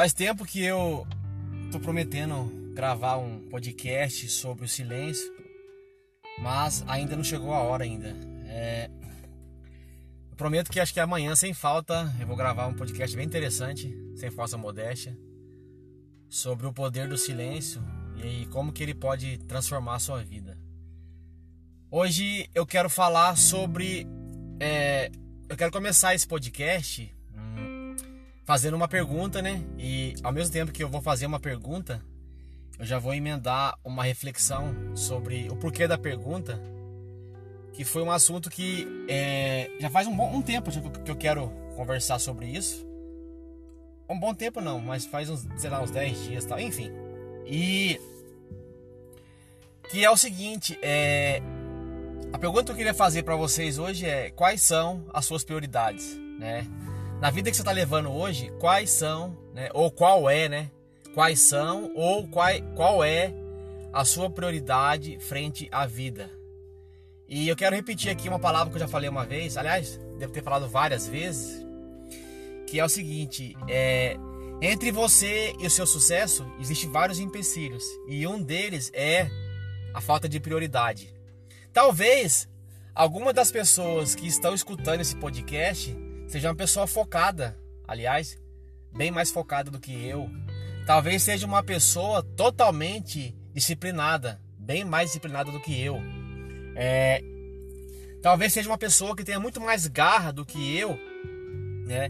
Faz tempo que eu tô prometendo gravar um podcast sobre o silêncio, mas ainda não chegou a hora ainda. É... Eu prometo que acho que amanhã, sem falta, eu vou gravar um podcast bem interessante, sem falsa modéstia, sobre o poder do silêncio e como que ele pode transformar a sua vida. Hoje eu quero falar sobre. É... Eu quero começar esse podcast fazendo uma pergunta, né? E ao mesmo tempo que eu vou fazer uma pergunta, eu já vou emendar uma reflexão sobre o porquê da pergunta, que foi um assunto que é, já faz um bom um tempo que eu quero conversar sobre isso. Um bom tempo não, mas faz uns, sei lá, uns 10 dias, tal, enfim. E que é o seguinte, é a pergunta que eu queria fazer para vocês hoje é quais são as suas prioridades, né? Na vida que você está levando hoje, quais são, né, ou qual é, né? Quais são ou qual, qual é a sua prioridade frente à vida? E eu quero repetir aqui uma palavra que eu já falei uma vez, aliás, devo ter falado várias vezes, que é o seguinte: é, entre você e o seu sucesso existem vários empecilhos e um deles é a falta de prioridade. Talvez alguma das pessoas que estão escutando esse podcast Seja uma pessoa focada, aliás, bem mais focada do que eu. Talvez seja uma pessoa totalmente disciplinada, bem mais disciplinada do que eu. É, talvez seja uma pessoa que tenha muito mais garra do que eu, né?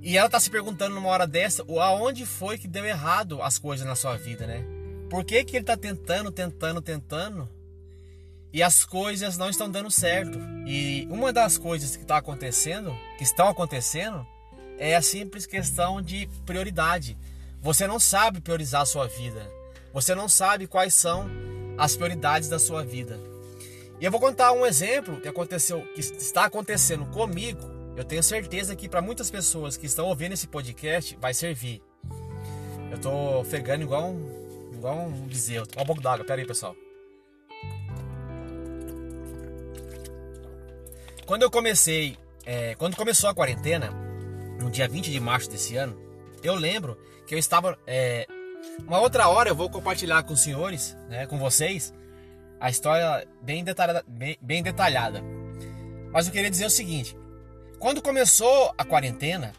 E ela está se perguntando numa hora dessa, aonde foi que deu errado as coisas na sua vida, né? Por que, que ele está tentando, tentando, tentando e as coisas não estão dando certo. E uma das coisas que está acontecendo, que estão acontecendo, é a simples questão de prioridade. Você não sabe priorizar a sua vida. Você não sabe quais são as prioridades da sua vida. E eu vou contar um exemplo que aconteceu, que está acontecendo comigo. Eu tenho certeza que para muitas pessoas que estão ouvindo esse podcast vai servir. Eu tô ofegando igual um, igual um bezerro. Toma um pouco d'água, pera aí, pessoal. Quando eu comecei, é, quando começou a quarentena, no dia 20 de março desse ano, eu lembro que eu estava. É, uma outra hora eu vou compartilhar com os senhores, né, com vocês, a história bem detalhada, bem, bem detalhada. Mas eu queria dizer o seguinte: quando começou a quarentena,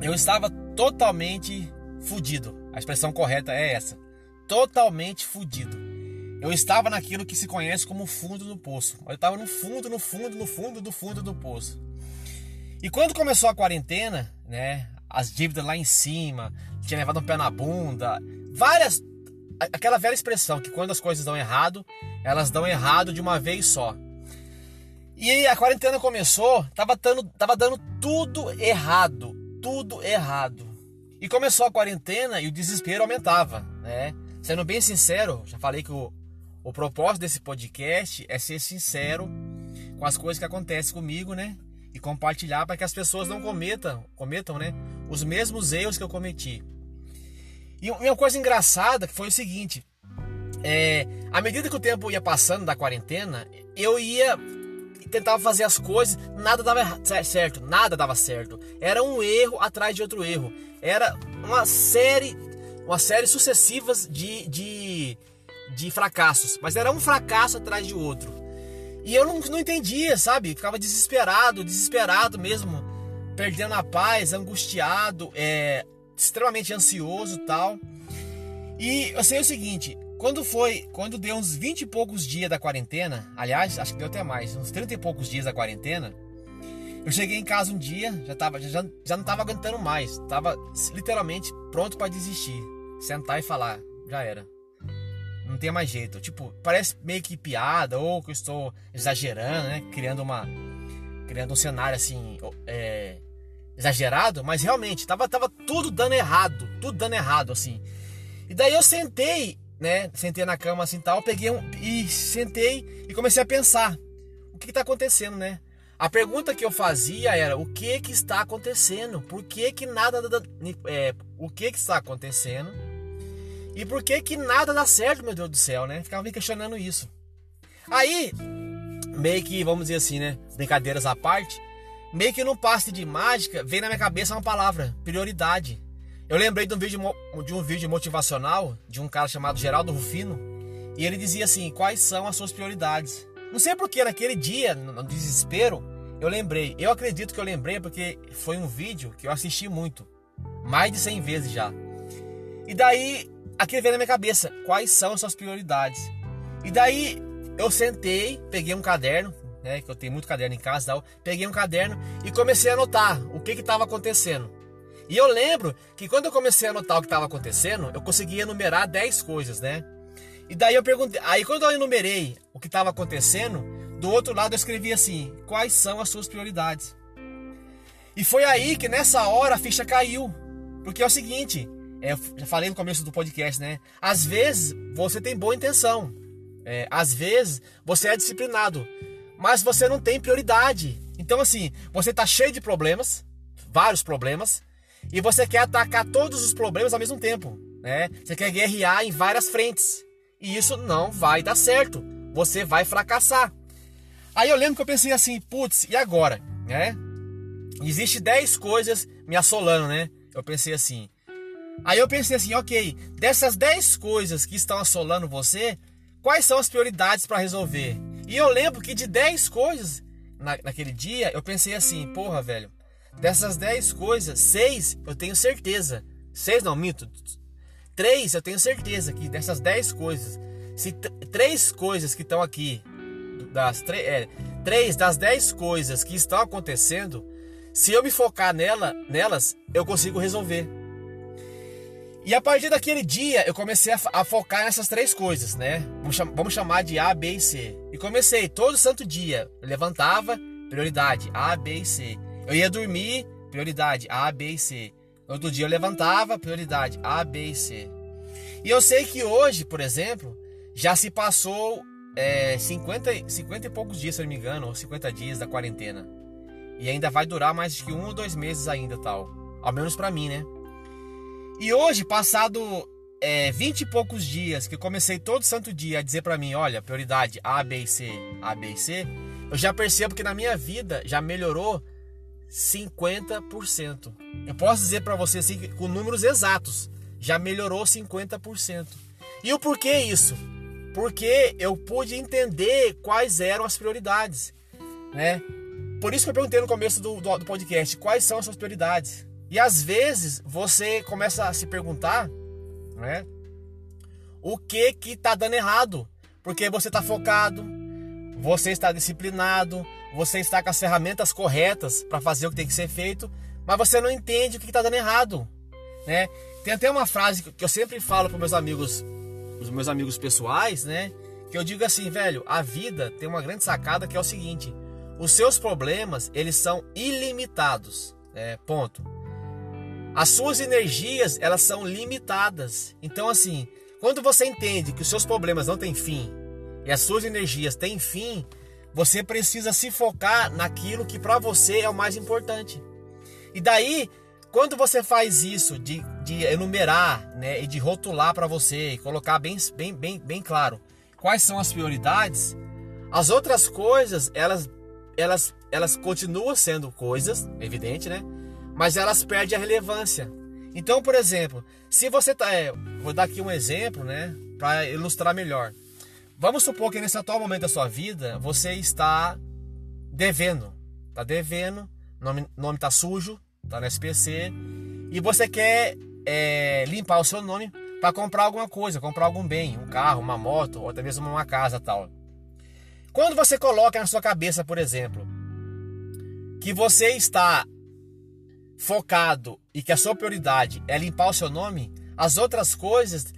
eu estava totalmente fudido. A expressão correta é essa: totalmente fudido eu estava naquilo que se conhece como fundo do poço. Eu estava no fundo, no fundo, no fundo do fundo do poço. E quando começou a quarentena, né, as dívidas lá em cima, tinha levado um pé na bunda, várias aquela velha expressão que quando as coisas dão errado, elas dão errado de uma vez só. E a quarentena começou, tava dando, tava dando tudo errado, tudo errado. E começou a quarentena e o desespero aumentava, né? Sendo bem sincero, já falei que o, o propósito desse podcast é ser sincero com as coisas que acontecem comigo, né? E compartilhar para que as pessoas não cometam, cometam, né? Os mesmos erros que eu cometi. E uma coisa engraçada que foi o seguinte: é, à medida que o tempo ia passando da quarentena, eu ia tentava fazer as coisas, nada dava certo, nada dava certo. Era um erro atrás de outro erro. Era uma série, uma série sucessivas de, de de fracassos, mas era um fracasso atrás de outro. E eu não, não entendia, sabe? Ficava desesperado, desesperado mesmo, perdendo a paz, angustiado, é, extremamente ansioso tal. E eu sei o seguinte, quando foi, quando deu uns 20 e poucos dias da quarentena, aliás, acho que deu até mais, uns 30 e poucos dias da quarentena, eu cheguei em casa um dia, já, tava, já, já não tava aguentando mais, tava literalmente pronto para desistir, sentar e falar, já era. Não tem mais jeito. Tipo, parece meio que piada ou que eu estou exagerando, né? Criando uma. Criando um cenário assim. É, exagerado, mas realmente tava, tava tudo dando errado. Tudo dando errado, assim. E daí eu sentei, né? Sentei na cama assim tal, peguei um. E sentei e comecei a pensar. O que, está acontecendo, né? A pergunta que eu fazia era o que que está acontecendo? Por que que nada é, o que que está acontecendo? E por que que nada dá certo, meu Deus do céu, né? Ficava me questionando isso. Aí, meio que, vamos dizer assim, né? Brincadeiras à parte, meio que num passe de mágica, veio na minha cabeça uma palavra, prioridade. Eu lembrei de um vídeo, de um vídeo motivacional de um cara chamado Geraldo Rufino e ele dizia assim: quais são as suas prioridades? Não sei porque naquele dia, no desespero, eu lembrei. Eu acredito que eu lembrei porque foi um vídeo que eu assisti muito, mais de 100 vezes já. E daí, aquele veio na minha cabeça: quais são as suas prioridades? E daí eu sentei, peguei um caderno, né, que eu tenho muito caderno em casa, tal, peguei um caderno e comecei a anotar o que estava acontecendo. E eu lembro que quando eu comecei a anotar o que estava acontecendo, eu conseguia enumerar 10 coisas, né? E daí eu perguntei, aí quando eu enumerei o que estava acontecendo, do outro lado eu escrevi assim: quais são as suas prioridades? E foi aí que nessa hora a ficha caiu. Porque é o seguinte, é, já falei no começo do podcast, né? Às vezes você tem boa intenção, é, às vezes você é disciplinado, mas você não tem prioridade. Então, assim, você está cheio de problemas, vários problemas, e você quer atacar todos os problemas ao mesmo tempo. Né? Você quer guerrear em várias frentes. E isso não vai dar certo. Você vai fracassar. Aí eu lembro que eu pensei assim, putz, e agora? Né? Existe 10 coisas me assolando, né? Eu pensei assim. Aí eu pensei assim, ok, dessas 10 coisas que estão assolando você, quais são as prioridades para resolver? E eu lembro que de 10 coisas na, naquele dia, eu pensei assim, porra, velho, dessas 10 coisas, 6 eu tenho certeza. 6 não, mito. 3 eu tenho certeza que dessas 10 coisas, se três coisas que estão aqui, das é, três das 10 coisas que estão acontecendo, se eu me focar nela, nelas, eu consigo resolver. E a partir daquele dia eu comecei a, a focar nessas três coisas, né? Vamos, cham vamos, chamar de A, B e C. E comecei todo santo dia. Eu levantava, prioridade A, B e C. Eu ia dormir, prioridade A, B e C. Outro dia eu levantava, prioridade A, B e C. E eu sei que hoje, por exemplo, já se passou é, 50, 50 e poucos dias, se eu não me engano, ou 50 dias da quarentena. E ainda vai durar mais que um ou dois meses ainda, tal. Ao menos para mim, né? E hoje, passado é, 20 e poucos dias que comecei todo santo dia a dizer para mim, olha, prioridade A, B e C, A, B e C, eu já percebo que na minha vida já melhorou 50%. Eu posso dizer para você assim, com números exatos, já melhorou 50%. E o porquê isso? Porque eu pude entender quais eram as prioridades, né? Por isso que eu perguntei no começo do, do, do podcast, quais são as suas prioridades? E às vezes você começa a se perguntar, né? O que que tá dando errado? Porque você está focado, você está disciplinado, você está com as ferramentas corretas para fazer o que tem que ser feito, mas você não entende o que está dando errado, né? Tem até uma frase que eu sempre falo para meus amigos, os meus amigos pessoais, né? Que eu digo assim, velho, a vida tem uma grande sacada que é o seguinte: os seus problemas eles são ilimitados, é, ponto. As suas energias, elas são limitadas. Então assim, quando você entende que os seus problemas não têm fim e as suas energias têm fim, você precisa se focar naquilo que para você é o mais importante. E daí, quando você faz isso de, de enumerar, né, e de rotular para você e colocar bem, bem, bem, bem claro quais são as prioridades, as outras coisas, elas elas elas continuam sendo coisas, evidente, né? Mas elas perdem a relevância. Então, por exemplo, se você tá, é, vou dar aqui um exemplo, né, para ilustrar melhor. Vamos supor que nesse atual momento da sua vida você está devendo, tá devendo, nome nome tá sujo, tá no SPC e você quer é, limpar o seu nome para comprar alguma coisa, comprar algum bem, um carro, uma moto ou até mesmo uma casa tal. Quando você coloca na sua cabeça, por exemplo, que você está focado e que a sua prioridade é limpar o seu nome, as outras coisas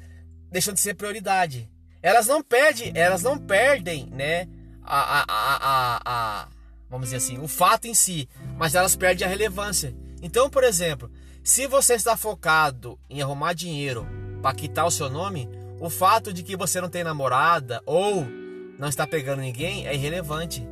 deixam de ser prioridade. Elas não perdem, elas não perdem, né? A, a, a, a, vamos dizer assim, o fato em si, mas elas perdem a relevância. Então, por exemplo, se você está focado em arrumar dinheiro para quitar o seu nome, o fato de que você não tem namorada ou não está pegando ninguém é irrelevante.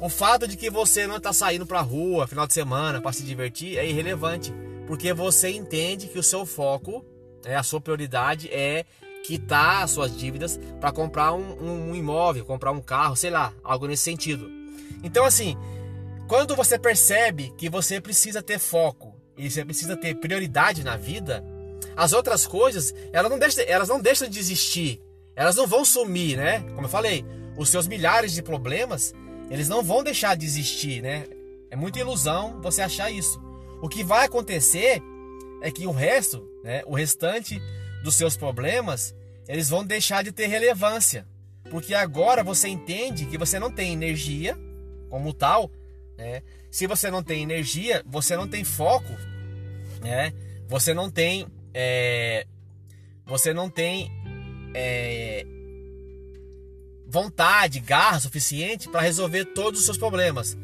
O fato de que você não está saindo para a rua final de semana para se divertir é irrelevante, porque você entende que o seu foco, é, a sua prioridade é quitar as suas dívidas para comprar um, um, imóvel, comprar um carro, sei lá, algo nesse sentido. Então, assim, quando você percebe que você precisa ter foco e você precisa ter prioridade na vida, as outras coisas, elas não deixam, elas não deixam de existir. Elas não vão sumir, né? Como eu falei, os seus milhares de problemas, eles não vão deixar de existir, né? É muita ilusão você achar isso. O que vai acontecer é que o resto, né, o restante dos seus problemas, eles vão deixar de ter relevância. Porque agora você entende que você não tem energia como tal, né? Se você não tem energia, você não tem foco, né? Você não tem, é, você não tem é, vontade, garra suficiente para resolver todos os seus problemas.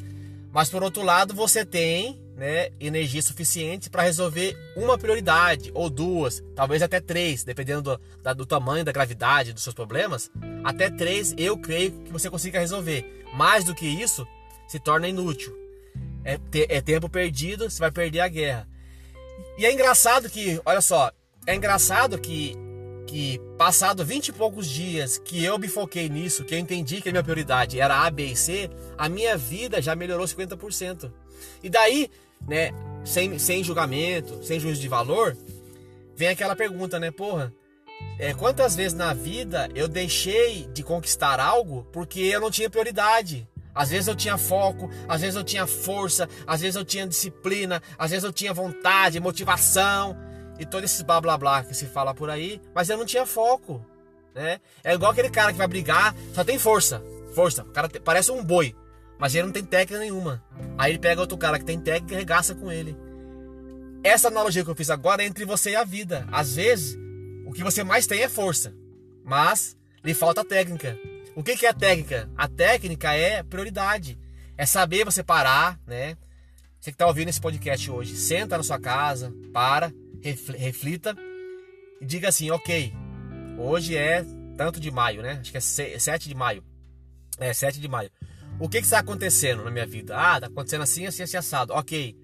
Mas por outro lado, você tem né, energia suficiente para resolver uma prioridade, ou duas, talvez até três, dependendo do, do tamanho, da gravidade dos seus problemas. Até três eu creio que você consiga resolver. Mais do que isso, se torna inútil. É, te, é tempo perdido, você vai perder a guerra. E é engraçado que, olha só, é engraçado que que passado 20 e poucos dias que eu me foquei nisso, que eu entendi que a minha prioridade era A, B e C, a minha vida já melhorou 50%. E daí, né, sem, sem julgamento, sem juízo de valor, vem aquela pergunta, né, porra, é, quantas vezes na vida eu deixei de conquistar algo porque eu não tinha prioridade? Às vezes eu tinha foco, às vezes eu tinha força, às vezes eu tinha disciplina, às vezes eu tinha vontade, motivação, e todo esse blá blá blá que se fala por aí, mas eu não tinha foco, né? É igual aquele cara que vai brigar, só tem força, força, o cara parece um boi, mas ele não tem técnica nenhuma. Aí ele pega outro cara que tem técnica e regaça com ele. Essa analogia que eu fiz agora é entre você e a vida. Às vezes, o que você mais tem é força, mas lhe falta técnica. O que, que é técnica? A técnica é prioridade. É saber você parar, né? Você que está ouvindo esse podcast hoje, senta na sua casa, para, reflita e diga assim: ok, hoje é tanto de maio, né? Acho que é 7 de maio. É, 7 de maio. O que, que está acontecendo na minha vida? Ah, está acontecendo assim, assim, assim, assado. Ok.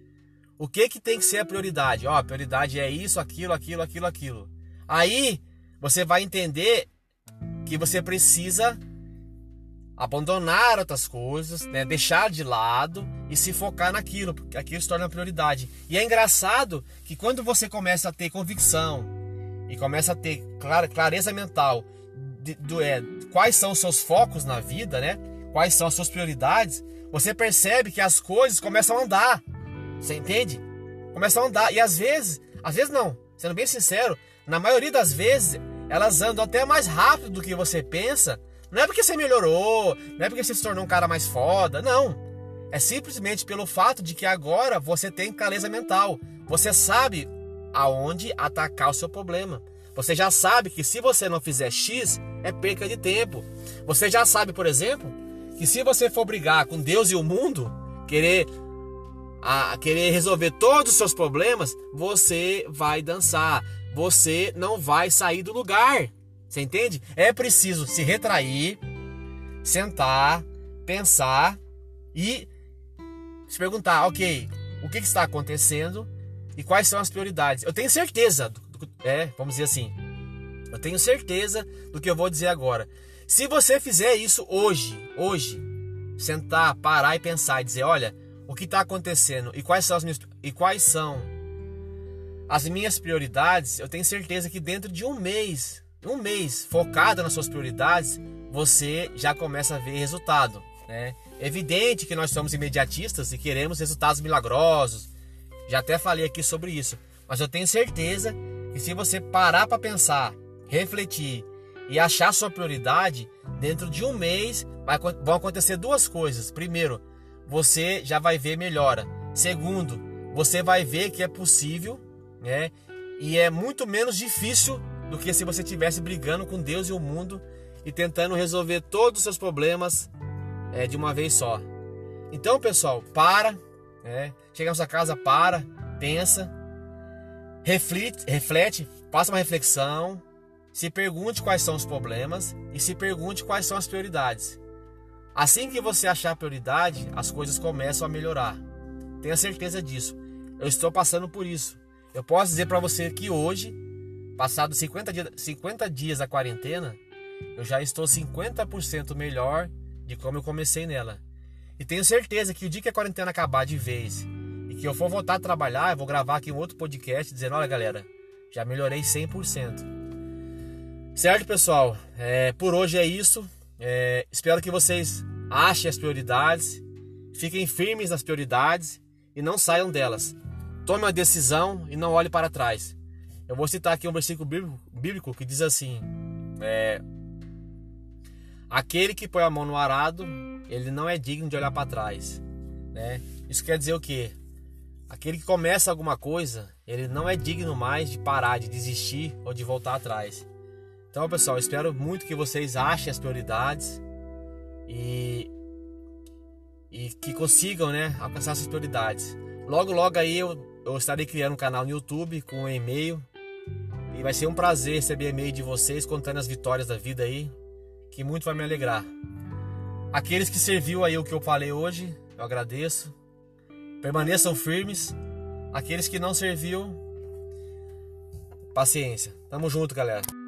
O que, que tem que ser a prioridade? Ó, a prioridade é isso, aquilo, aquilo, aquilo, aquilo. Aí você vai entender que você precisa abandonar outras coisas, né? deixar de lado e se focar naquilo, porque aquilo se torna prioridade. E é engraçado que quando você começa a ter convicção e começa a ter clareza mental de, de, é, quais são os seus focos na vida, né? quais são as suas prioridades, você percebe que as coisas começam a andar. Você entende? Começam a andar. E às vezes, às vezes não, sendo bem sincero, na maioria das vezes elas andam até mais rápido do que você pensa não é porque você melhorou, não é porque você se tornou um cara mais foda, não. É simplesmente pelo fato de que agora você tem clareza mental. Você sabe aonde atacar o seu problema. Você já sabe que se você não fizer X, é perca de tempo. Você já sabe, por exemplo, que se você for brigar com Deus e o mundo, querer a querer resolver todos os seus problemas, você vai dançar. Você não vai sair do lugar. Você entende? É preciso se retrair, sentar, pensar e se perguntar, ok, o que, está acontecendo e quais são as prioridades. Eu tenho certeza, do, do, é, vamos dizer assim, eu tenho certeza do que eu vou dizer agora. Se você fizer isso hoje, hoje, sentar, parar e pensar e dizer, olha, o que está acontecendo e quais são as minhas e quais são as minhas prioridades, eu tenho certeza que dentro de um mês um mês focado nas suas prioridades, você já começa a ver resultado. Né? É evidente que nós somos imediatistas e queremos resultados milagrosos. Já até falei aqui sobre isso. Mas eu tenho certeza que se você parar para pensar, refletir e achar sua prioridade, dentro de um mês vai, vão acontecer duas coisas. Primeiro, você já vai ver melhora. Segundo, você vai ver que é possível, né? E é muito menos difícil do que se você estivesse brigando com Deus e o mundo e tentando resolver todos os seus problemas é, de uma vez só. Então, pessoal, para, né? chega na sua casa, para, pensa, reflete, reflete, faça uma reflexão, se pergunte quais são os problemas e se pergunte quais são as prioridades. Assim que você achar a prioridade, as coisas começam a melhorar. Tenha certeza disso. Eu estou passando por isso. Eu posso dizer para você que hoje Passados 50 dias, 50 dias da quarentena, eu já estou 50% melhor de como eu comecei nela. E tenho certeza que o dia que a quarentena acabar de vez e que eu for voltar a trabalhar, eu vou gravar aqui um outro podcast dizendo: olha galera, Já melhorei 100%. Certo, pessoal? É, por hoje é isso. É, espero que vocês achem as prioridades, fiquem firmes nas prioridades e não saiam delas. Tome uma decisão e não olhe para trás. Eu vou citar aqui um versículo bíblico que diz assim: é, Aquele que põe a mão no arado, ele não é digno de olhar para trás. Né? Isso quer dizer o quê? Aquele que começa alguma coisa, ele não é digno mais de parar, de desistir ou de voltar atrás. Então, pessoal, espero muito que vocês achem as prioridades e, e que consigam né, alcançar essas prioridades. Logo, logo aí eu, eu estarei criando um canal no YouTube com um e-mail vai ser um prazer receber e-mail de vocês contando as vitórias da vida aí, que muito vai me alegrar. Aqueles que serviu aí o que eu falei hoje, eu agradeço. Permaneçam firmes. Aqueles que não serviu, paciência. Tamo junto, galera.